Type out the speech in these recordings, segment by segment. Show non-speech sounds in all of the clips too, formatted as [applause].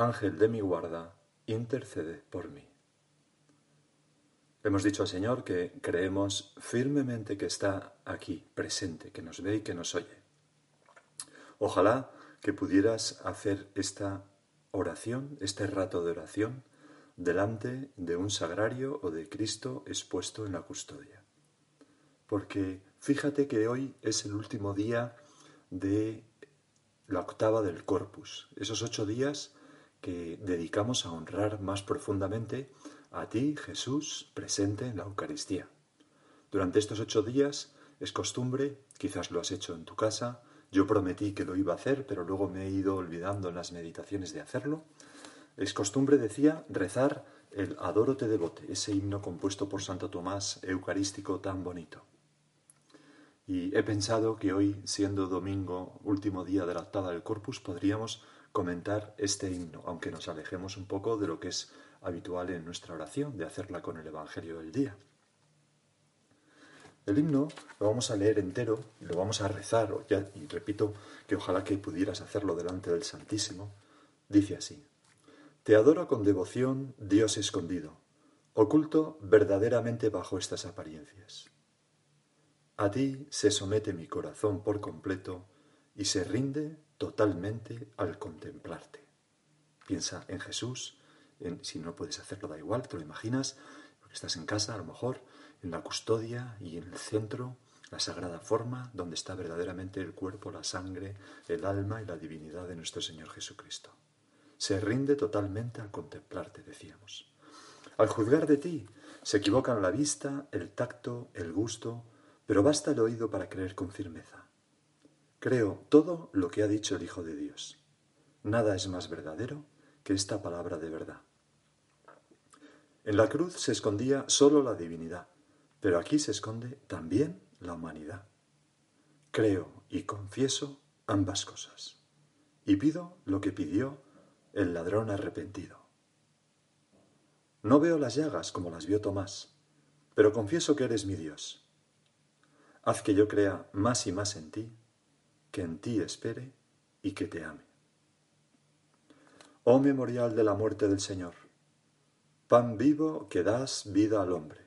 Ángel de mi guarda, intercede por mí. Hemos dicho al Señor que creemos firmemente que está aquí, presente, que nos ve y que nos oye. Ojalá que pudieras hacer esta oración, este rato de oración, delante de un sagrario o de Cristo expuesto en la custodia. Porque fíjate que hoy es el último día de la octava del corpus, esos ocho días que dedicamos a honrar más profundamente a ti, Jesús, presente en la Eucaristía. Durante estos ocho días es costumbre, quizás lo has hecho en tu casa, yo prometí que lo iba a hacer, pero luego me he ido olvidando en las meditaciones de hacerlo. Es costumbre, decía, rezar el Adoro te devote, ese himno compuesto por Santo Tomás, eucarístico tan bonito. Y he pensado que hoy, siendo domingo, último día de la octava del Corpus, podríamos comentar este himno, aunque nos alejemos un poco de lo que es habitual en nuestra oración, de hacerla con el Evangelio del día. El himno lo vamos a leer entero lo vamos a rezar, y repito que ojalá que pudieras hacerlo delante del Santísimo. Dice así, Te adoro con devoción, Dios escondido, oculto verdaderamente bajo estas apariencias. A ti se somete mi corazón por completo y se rinde totalmente al contemplarte. Piensa en Jesús, si no puedes hacerlo da igual, te lo imaginas, porque estás en casa a lo mejor, en la custodia y en el centro, la sagrada forma donde está verdaderamente el cuerpo, la sangre, el alma y la divinidad de nuestro Señor Jesucristo. Se rinde totalmente al contemplarte, decíamos. Al juzgar de ti, se equivocan la vista, el tacto, el gusto, pero basta el oído para creer con firmeza. Creo todo lo que ha dicho el Hijo de Dios. Nada es más verdadero que esta palabra de verdad. En la cruz se escondía solo la divinidad, pero aquí se esconde también la humanidad. Creo y confieso ambas cosas, y pido lo que pidió el ladrón arrepentido. No veo las llagas como las vio Tomás, pero confieso que eres mi Dios. Haz que yo crea más y más en ti que en ti espere y que te ame. Oh memorial de la muerte del Señor, pan vivo que das vida al hombre,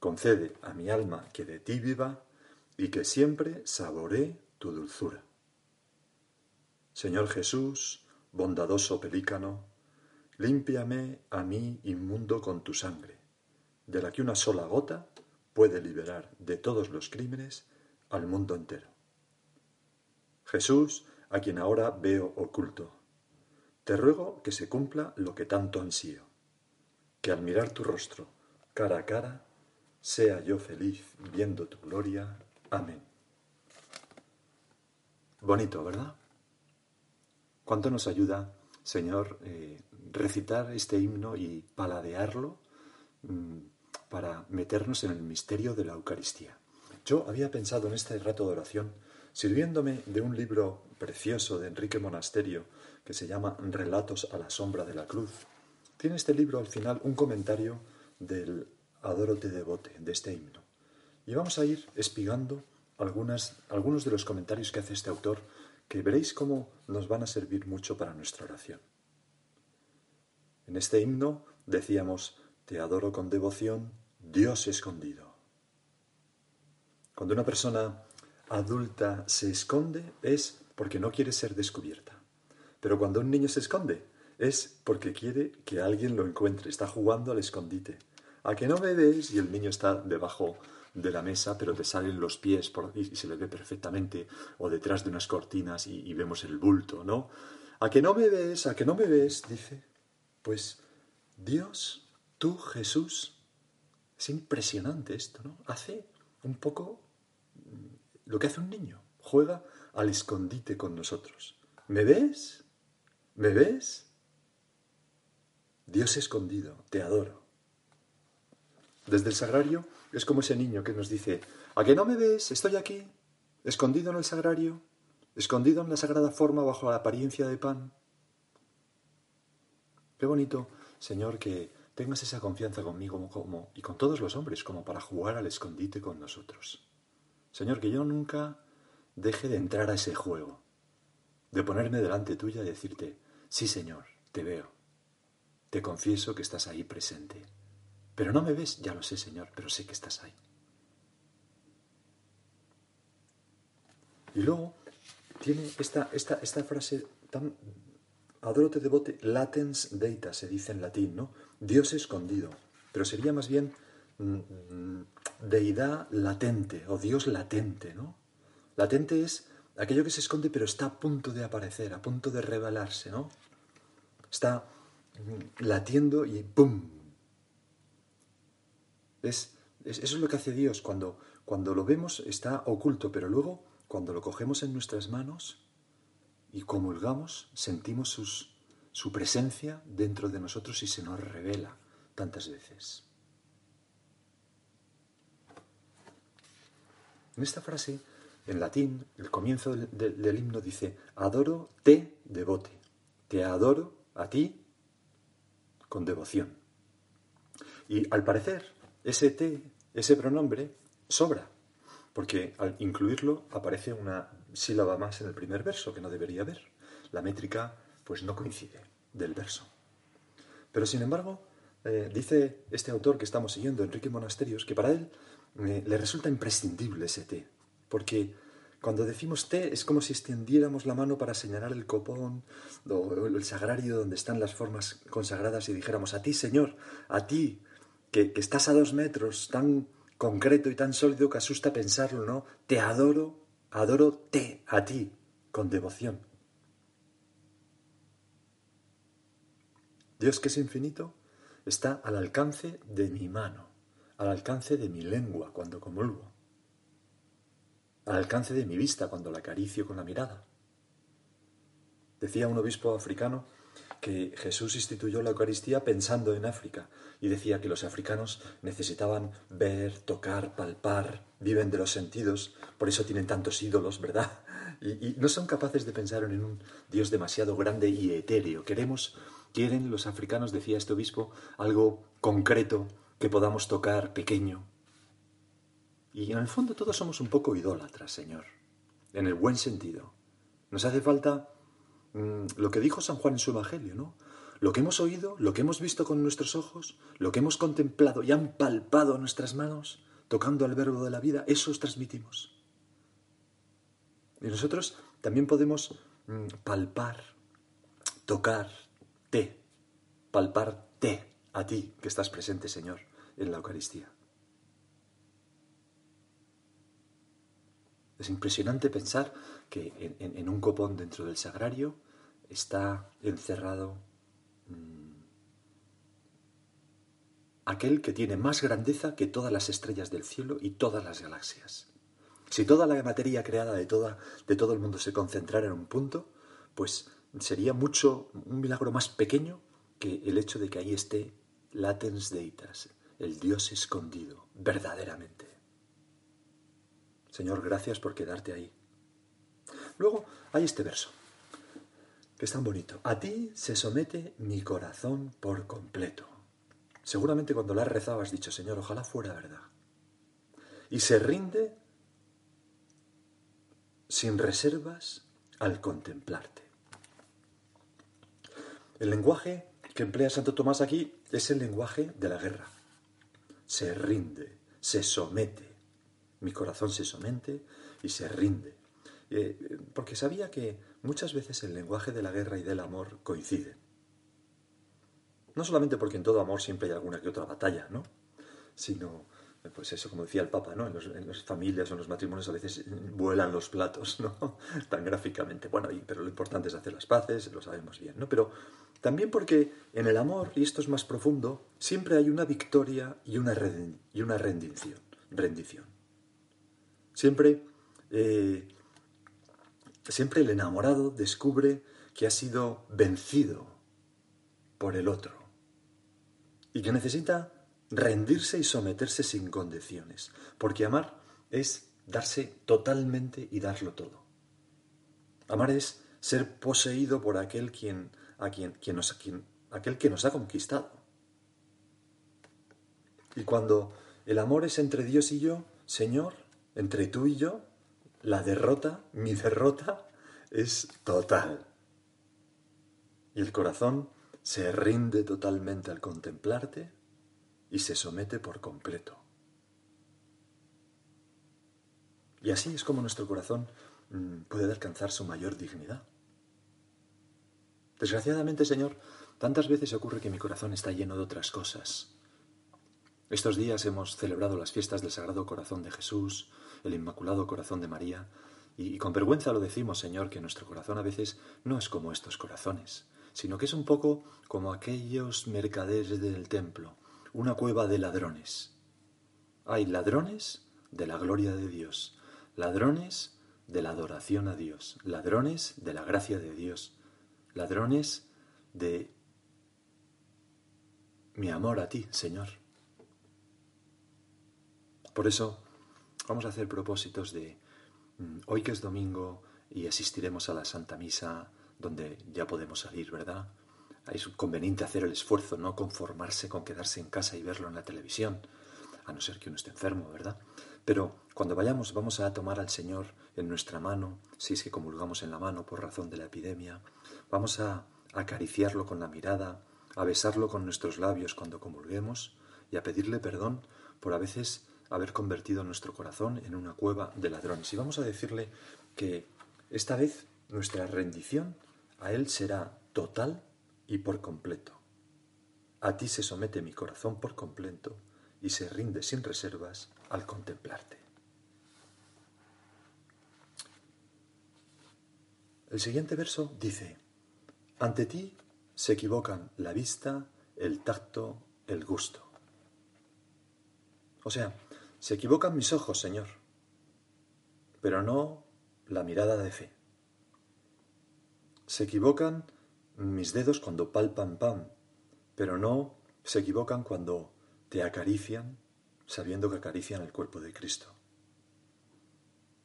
concede a mi alma que de ti viva y que siempre saboree tu dulzura. Señor Jesús, bondadoso pelícano, límpiame a mí inmundo con tu sangre, de la que una sola gota puede liberar de todos los crímenes al mundo entero. Jesús, a quien ahora veo oculto, te ruego que se cumpla lo que tanto ansío, que al mirar tu rostro cara a cara, sea yo feliz viendo tu gloria. Amén. Bonito, ¿verdad? ¿Cuánto nos ayuda, Señor, eh, recitar este himno y paladearlo mm, para meternos en el misterio de la Eucaristía? Yo había pensado en este rato de oración sirviéndome de un libro precioso de Enrique Monasterio que se llama Relatos a la sombra de la cruz. Tiene este libro al final un comentario del Adorote devote, de este himno. Y vamos a ir espigando algunas, algunos de los comentarios que hace este autor que veréis cómo nos van a servir mucho para nuestra oración. En este himno decíamos, te adoro con devoción, Dios escondido. Cuando una persona adulta se esconde es porque no quiere ser descubierta. Pero cuando un niño se esconde es porque quiere que alguien lo encuentre, está jugando al escondite. A que no me ves y el niño está debajo de la mesa, pero te salen los pies y, se le ve perfectamente, o detrás de unas cortinas y, y vemos el bulto, ¿no? A que no me ves, a que no me ves, dice. Pues Dios, tú Jesús, es impresionante esto, ¿no? Hace un poco lo que hace un niño, juega al escondite con nosotros. ¿Me ves? ¿Me ves? Dios escondido, te adoro. Desde el sagrario es como ese niño que nos dice, ¿a que no me ves? Estoy aquí, escondido en el sagrario, escondido en la sagrada forma bajo la apariencia de pan. Qué bonito, Señor, que tengas esa confianza conmigo como, y con todos los hombres, como para jugar al escondite con nosotros. Señor, que yo nunca deje de entrar a ese juego, de ponerme delante tuya y decirte, sí, Señor, te veo, te confieso que estás ahí presente. Pero no me ves, ya lo sé, Señor, pero sé que estás ahí. Y luego tiene esta, esta, esta frase tan adorote devote latens deita, se dice en latín, ¿no? Dios escondido. Pero sería más bien mm, mm, deidad latente o Dios latente, ¿no? Latente es aquello que se esconde pero está a punto de aparecer, a punto de revelarse, ¿no? Está mm, latiendo y ¡pum! Es, eso es lo que hace Dios. Cuando, cuando lo vemos está oculto, pero luego cuando lo cogemos en nuestras manos y comulgamos, sentimos su presencia dentro de nosotros y se nos revela tantas veces. En esta frase, en latín, el comienzo del, himno dice, adoro te devote, te adoro a ti con devoción. Y al parecer, ese te, ese pronombre, sobra, porque al incluirlo aparece una sílaba más en el primer verso que no debería haber. La métrica pues no coincide del verso. Pero sin embargo, eh, dice este autor que estamos siguiendo, Enrique Monasterios, que para él le resulta imprescindible ese té, porque cuando decimos té es como si extendiéramos la mano para señalar el copón o el sagrario donde están las formas consagradas y dijéramos, a ti Señor, a ti que, que estás a dos metros, tan concreto y tan sólido que asusta pensarlo, ¿no? Te adoro Adoro te a ti con devoción. Dios que es infinito está al alcance de mi mano, al alcance de mi lengua cuando comulgo, al alcance de mi vista cuando la acaricio con la mirada. Decía un obispo africano que Jesús instituyó la Eucaristía pensando en África y decía que los africanos necesitaban ver, tocar, palpar, viven de los sentidos, por eso tienen tantos ídolos, ¿verdad? Y, no son capaces de pensar en un Dios demasiado grande y etéreo. Queremos, quieren los africanos, decía este obispo, algo concreto que podamos tocar, pequeño. Y en el fondo todos somos un poco idólatras, Señor, en el buen sentido. Nos hace falta Mm, lo que dijo San Juan en su Evangelio, ¿no? Lo que hemos oído, lo que hemos visto con nuestros ojos, lo que hemos contemplado y han palpado nuestras manos, tocando al verbo de la vida, eso os transmitimos. Y nosotros también podemos mm, palpar, tocar, te, palparte a ti que estás presente, Señor, en la Eucaristía. Es impresionante pensar que en un copón dentro del sagrario está encerrado mm, aquel que tiene más grandeza que todas las estrellas del cielo y todas las galaxias. Si toda la materia creada de, toda, de todo el mundo se concentrara en un punto, pues sería mucho, un milagro más pequeño que el hecho de que ahí esté latens deitas, el Dios escondido, verdaderamente. Señor, gracias por quedarte ahí. Luego hay este verso que es tan bonito. A ti se somete mi corazón por completo. Seguramente cuando la has rezado has dicho, Señor, ojalá fuera verdad. Y se rinde sin reservas al contemplarte. El lenguaje que emplea Santo Tomás aquí es el lenguaje de la guerra. Se rinde, se somete. Mi corazón se somete y se rinde. Eh, porque sabía que muchas veces el lenguaje de la guerra y del amor coinciden. No solamente porque en todo amor siempre hay alguna que otra batalla, ¿no? Sino, pues eso, como decía el Papa, ¿no? En, las familias o en los matrimonios a veces vuelan los platos, ¿no? [laughs] Tan gráficamente. Bueno, pero lo importante es hacer las paces, lo sabemos bien, ¿no? Pero también porque en el amor, y esto es más profundo, siempre hay una victoria y una, y una rendición, rendición. Siempre eh, Siempre el enamorado descubre que ha sido vencido por el otro, y que necesita rendirse y someterse sin condiciones, porque amar es darse totalmente y darlo todo. Amar es ser poseído por aquel quien, a quien, quien aquel que nos ha conquistado. Y cuando el amor es entre Dios y yo, Señor, entre tú y yo, la derrota, mi derrota, es total. Y el corazón se rinde totalmente al contemplarte y se somete por completo. Y así es como nuestro corazón mm, puede alcanzar su mayor dignidad. Desgraciadamente, Señor, tantas veces ocurre que mi corazón está lleno de otras cosas. Estos días hemos celebrado las fiestas del Sagrado Corazón de Jesús, el Inmaculado Corazón de María, y, con vergüenza lo decimos, Señor, que nuestro corazón a veces no es como estos corazones, sino que es un poco como aquellos mercaderes del templo, una cueva de ladrones. Hay ladrones de la gloria de Dios, ladrones de la adoración a Dios, ladrones de la gracia de Dios, ladrones de mi amor a ti, Señor. Por eso vamos a hacer propósitos de mm, hoy que es domingo y asistiremos a la Santa Misa donde ya podemos salir, ¿verdad? Es conveniente hacer el esfuerzo, no conformarse con quedarse en casa y verlo en la televisión, a no ser que uno esté enfermo, ¿verdad? Pero cuando vayamos vamos a tomar al Señor en nuestra mano, si es que comulgamos en la mano por razón de la epidemia, vamos a acariciarlo con la mirada, a besarlo con nuestros labios cuando comulguemos y a pedirle perdón por a veces haber convertido nuestro corazón en una cueva de ladrones. Y vamos a decirle que esta vez nuestra rendición a Él será total y por completo. A ti se somete mi corazón por completo y se rinde sin reservas al contemplarte. El siguiente verso dice, ante ti se equivocan la vista, el tacto, el gusto. O sea, se equivocan mis ojos, Señor, pero no la mirada de fe. Se equivocan mis dedos cuando palpan pan, pero no se equivocan cuando te acarician sabiendo que acarician el cuerpo de Cristo.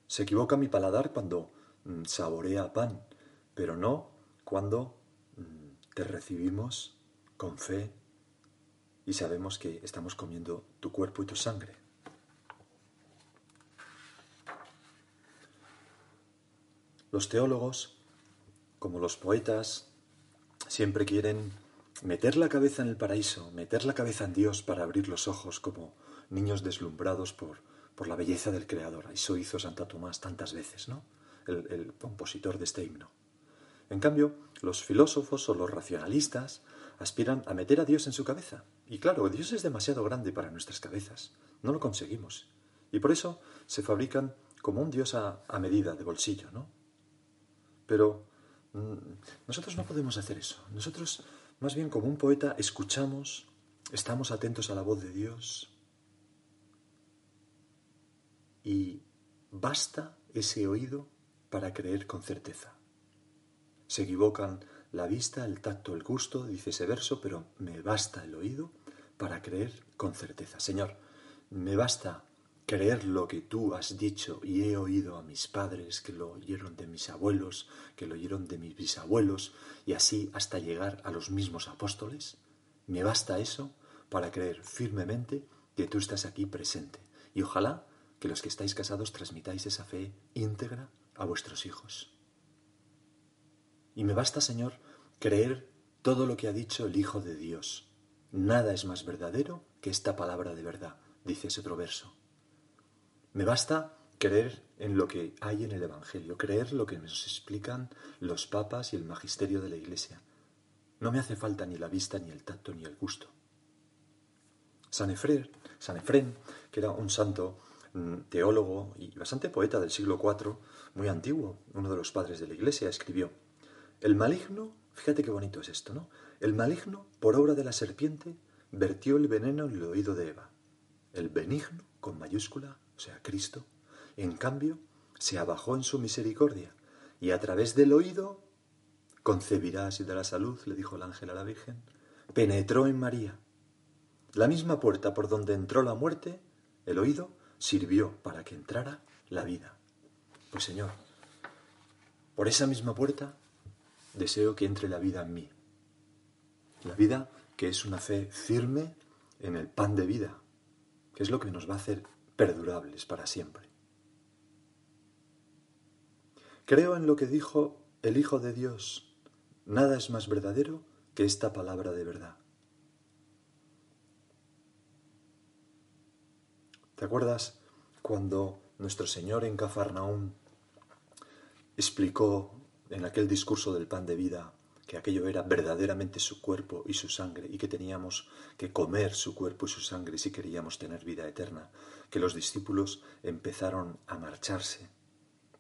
Se equivoca mi paladar cuando mm, saborea pan, pero no cuando mm, te recibimos con fe y sabemos que estamos comiendo tu cuerpo y tu sangre. Los teólogos, como los poetas, siempre quieren meter la cabeza en el paraíso, meter la cabeza en Dios para abrir los ojos como niños deslumbrados por, por la belleza del Creador. Eso hizo Santa Tomás tantas veces, ¿no? El, compositor de este himno. En cambio, los filósofos o los racionalistas aspiran a meter a Dios en su cabeza. Y claro, Dios es demasiado grande para nuestras cabezas. No lo conseguimos. Y por eso se fabrican como un Dios a, a medida, de bolsillo, ¿no? Pero nosotros no podemos hacer eso. Nosotros, más bien como un poeta, escuchamos, estamos atentos a la voz de Dios, y basta ese oído para creer con certeza. Se equivocan la vista, el tacto, el gusto, dice ese verso, pero me basta el oído para creer con certeza. Señor, me basta creer lo que tú has dicho y he oído a mis padres, que lo oyeron de mis abuelos, que lo oyeron de mis bisabuelos, y así hasta llegar a los mismos apóstoles. Me basta eso para creer firmemente que tú estás aquí presente. Y ojalá que los que estáis casados transmitáis esa fe íntegra a vuestros hijos. Y me basta, Señor, creer todo lo que ha dicho el Hijo de Dios. Nada es más verdadero que esta palabra de verdad, dice ese otro verso. Me basta creer en lo que hay en el Evangelio, creer lo que nos explican los papas y el magisterio de la Iglesia. No me hace falta ni la vista, ni el tacto, ni el gusto. San Efrén, San Efrén que era un santo teólogo y bastante poeta del siglo IV, muy antiguo, uno de los padres de la Iglesia, escribió, El maligno, fíjate qué bonito es esto, ¿no? El maligno, por obra de la serpiente, vertió el veneno en el oído de Eva. El benigno, con mayúscula, o sea, Cristo, en cambio, se abajó en su misericordia y a través del oído concebirás y dará salud, le dijo el ángel a la Virgen, penetró en María La misma puerta por donde entró la muerte, el oído, sirvió para que entrara la vida. Pues Señor, por esa misma puerta deseo que entre la vida en mí. La vida que es una fe firme en el pan de vida, que es lo que nos va a hacer perdurables para siempre. Creo en lo que dijo el Hijo de Dios. Nada es más verdadero que esta palabra de verdad. ¿Te acuerdas cuando nuestro Señor en Cafarnaún explicó en aquel discurso del pan de vida que aquello era verdaderamente su cuerpo y su sangre y que teníamos que comer su cuerpo y su sangre si queríamos tener vida eterna, que los discípulos empezaron a marcharse,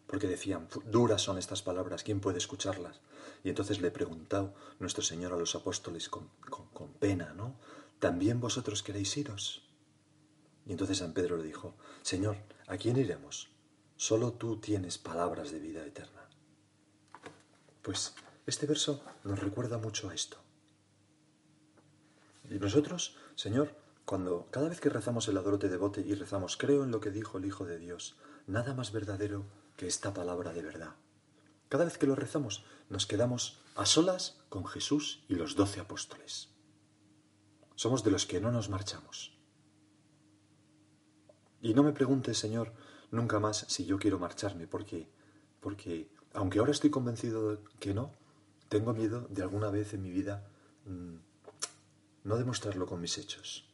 porque decían, duras son estas palabras, ¿quién puede escucharlas? Y entonces le preguntó nuestro Señor a los apóstoles con, con pena, ¿no? ¿También vosotros queréis iros? Y entonces San Pedro le dijo, Señor, ¿a quién iremos? Solo tú tienes palabras de vida eterna. Pues este verso nos recuerda mucho a esto. Y nosotros, Señor, cuando cada vez que rezamos el adorote de bote y rezamos, creo en lo que dijo el Hijo de Dios, nada más verdadero que esta palabra de verdad. Cada vez que lo rezamos, nos quedamos a solas con Jesús y los doce apóstoles. Somos de los que no nos marchamos. Y no me preguntes, Señor, nunca más si yo quiero marcharme, porque, porque aunque ahora estoy convencido de que no, tengo miedo de alguna vez en mi vida mm, no demostrarlo con mis hechos.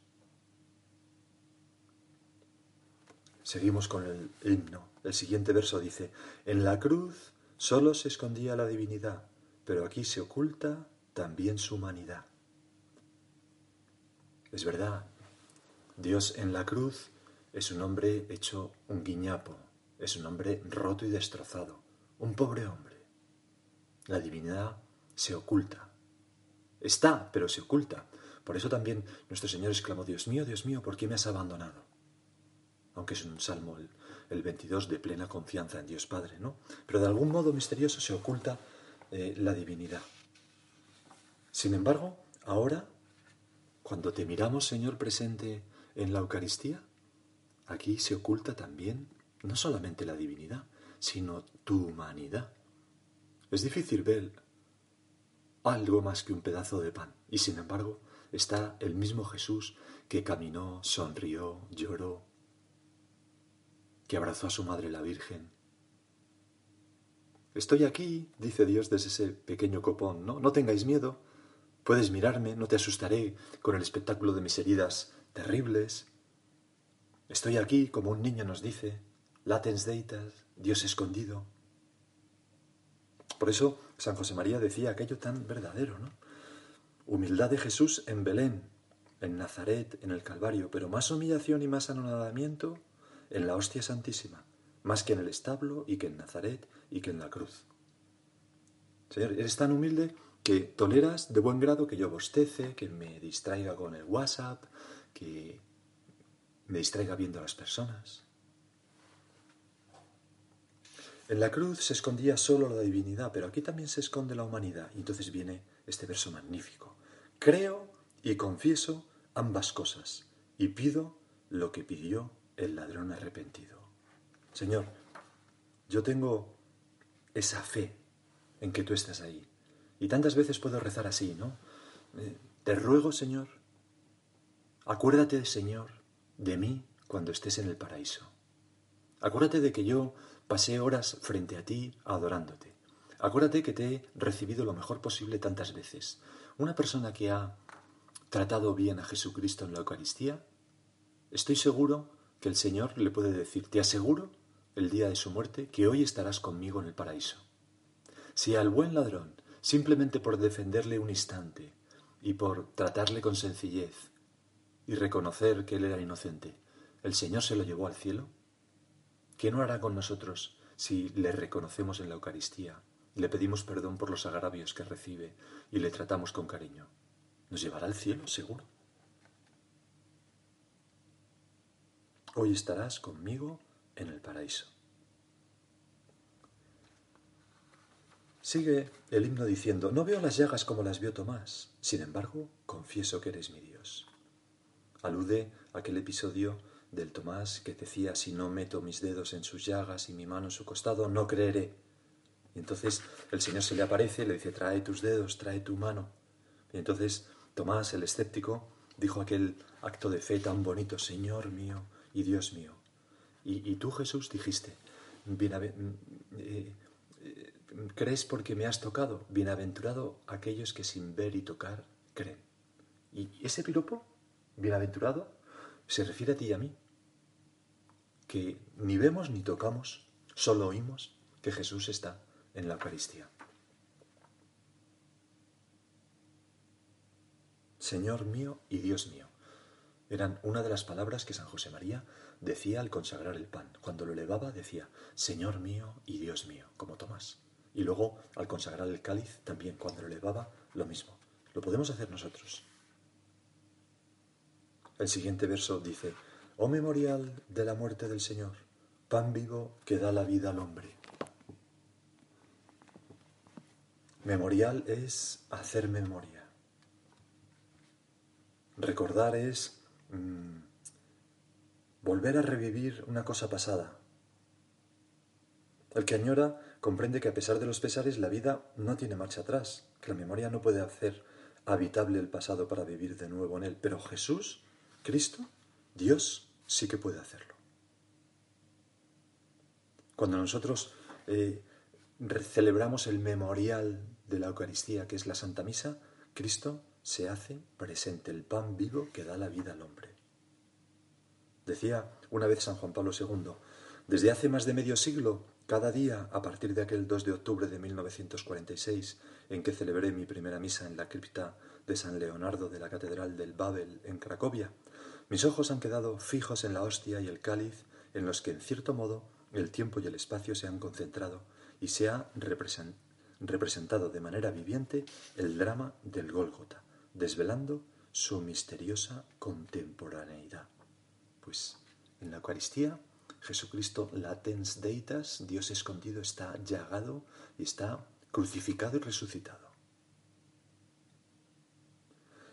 Seguimos con el himno. El siguiente verso dice, en la cruz solo se escondía la divinidad, pero aquí se oculta también su humanidad. Es verdad, Dios en la cruz es un hombre hecho un guiñapo, es un hombre roto y destrozado, un pobre hombre. La divinidad se oculta. Está, pero se oculta. Por eso también nuestro Señor exclamó, Dios mío, Dios mío, ¿por qué me has abandonado? Aunque es un salmo, el, 22, de plena confianza en Dios Padre, ¿no? Pero de algún modo misterioso se oculta eh, la divinidad. Sin embargo, ahora, cuando te miramos, Señor, presente en la Eucaristía, aquí se oculta también no solamente la divinidad, sino tu humanidad. Es difícil ver algo más que un pedazo de pan. Y sin embargo, está el mismo Jesús que caminó, sonrió, lloró, que abrazó a su madre la Virgen. Estoy aquí, dice Dios desde ese pequeño copón, ¿no? No tengáis miedo, puedes mirarme, no te asustaré con el espectáculo de mis heridas terribles. Estoy aquí, como un niño nos dice, latens deitas, Dios escondido. Por eso San José María decía aquello tan verdadero, ¿no? Humildad de Jesús en Belén, en Nazaret, en el Calvario, pero más humillación y más anonadamiento en la hostia santísima, más que en el establo y que en Nazaret y que en la cruz. Señor, eres tan humilde que toleras de buen grado que yo bostece, que me distraiga con el WhatsApp, que me distraiga viendo a las personas. En la cruz se escondía solo la divinidad, pero aquí también se esconde la humanidad. Y entonces viene este verso magnífico. Creo y confieso ambas cosas y pido lo que pidió el ladrón arrepentido. Señor, yo tengo esa fe en que tú estás ahí. Y tantas veces puedo rezar así, ¿no? Eh, te ruego, Señor, acuérdate, Señor, de mí cuando estés en el paraíso. Acuérdate de que yo pasé horas frente a ti adorándote. Acuérdate que te he recibido lo mejor posible tantas veces. Una persona que ha tratado bien a Jesucristo en la Eucaristía, estoy seguro que el Señor le puede decir, te aseguro, el día de su muerte, que hoy estarás conmigo en el paraíso. Si al buen ladrón, simplemente por defenderle un instante y por tratarle con sencillez y reconocer que él era inocente, el Señor se lo llevó al cielo, ¿Qué no hará con nosotros si le reconocemos en la Eucaristía, le pedimos perdón por los agravios que recibe y le tratamos con cariño? Nos llevará al cielo, seguro. Hoy estarás conmigo en el paraíso. Sigue el himno diciendo, no veo las llagas como las vio Tomás, sin embargo, confieso que eres mi Dios. alude a aquel episodio del Tomás que decía, si no meto mis dedos en sus llagas y mi mano en su costado, no creeré. Y entonces el Señor se le aparece, le dice, trae tus dedos, trae tu mano. Y entonces Tomás, el escéptico, dijo aquel acto de fe tan bonito, Señor mío y Dios mío. Y, tú, Jesús, dijiste, eh, eh, ¿crees porque me has tocado? Bienaventurado aquellos que sin ver y tocar creen. Y ese piropo, bienaventurado, se refiere a ti y a mí, que ni vemos ni tocamos, solo oímos que Jesús está en la Eucaristía. Señor mío y Dios mío. Eran una de las palabras que San José María decía al consagrar el pan. Cuando lo elevaba decía, Señor mío y Dios mío, como Tomás. Y luego al consagrar el cáliz también, cuando lo elevaba, lo mismo. Lo podemos hacer nosotros. El siguiente verso dice, Oh memorial de la muerte del Señor, pan vivo que da la vida al hombre. Memorial es hacer memoria. Recordar es mm, volver a revivir una cosa pasada. El que añora comprende que a pesar de los pesares la vida no tiene marcha atrás, que la memoria no puede hacer habitable el pasado para vivir de nuevo en él. Pero Jesús, Cristo, Dios, sí que puede hacerlo. Cuando nosotros eh, celebramos el memorial de la Eucaristía, que es la Santa Misa, Cristo se hace presente, el pan vivo que da la vida al hombre. Decía una vez San Juan Pablo II, desde hace más de medio siglo, cada día, a partir de aquel 2 de octubre de 1946, en que celebré mi primera misa en la cripta de San Leonardo de la Catedral del Babel en Cracovia, mis ojos han quedado fijos en la hostia y el cáliz, en los que, en cierto modo, el tiempo y el espacio se han concentrado y se ha representado de manera viviente el drama del Gólgota desvelando su misteriosa contemporaneidad. Pues en la Eucaristía, Jesucristo latens deitas, Dios escondido, está llagado y está crucificado y resucitado.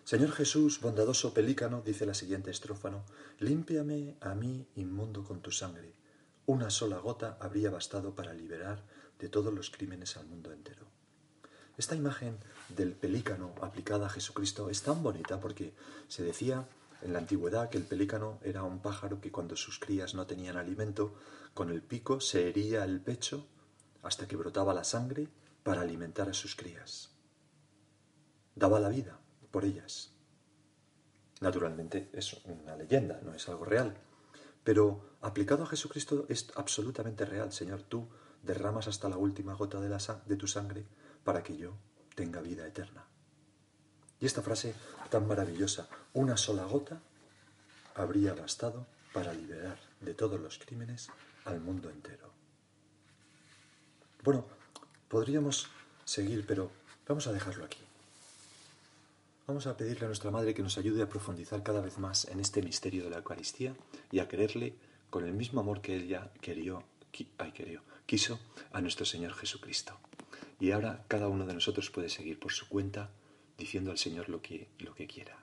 Señor Jesús, bondadoso pelícano, dice la siguiente estrófano, límpiame a mí inmundo con tu sangre. Una sola gota habría bastado para liberar de todos los crímenes al mundo entero. Esta imagen del pelícano aplicada a Jesucristo es tan bonita porque se decía en la antigüedad que el pelícano era un pájaro que cuando sus crías no tenían alimento, con el pico se hería el pecho hasta que brotaba la sangre para alimentar a sus crías. Daba la vida por ellas. Naturalmente es una leyenda, no es algo real. Pero aplicado a Jesucristo es absolutamente real. Señor, tú derramas hasta la última gota de, la, de tu sangre para que yo tenga vida eterna. Y esta frase tan maravillosa, una sola gota, habría bastado para liberar de todos los crímenes al mundo entero. Bueno, podríamos seguir, pero vamos a dejarlo aquí. Vamos a pedirle a nuestra Madre que nos ayude a profundizar cada vez más en este misterio de la Eucaristía y a quererle con el mismo amor que ella querió, ay, querió, quiso a nuestro Señor Jesucristo. Y ahora cada uno de nosotros puede seguir por su cuenta diciendo al Señor lo que, lo que quiera.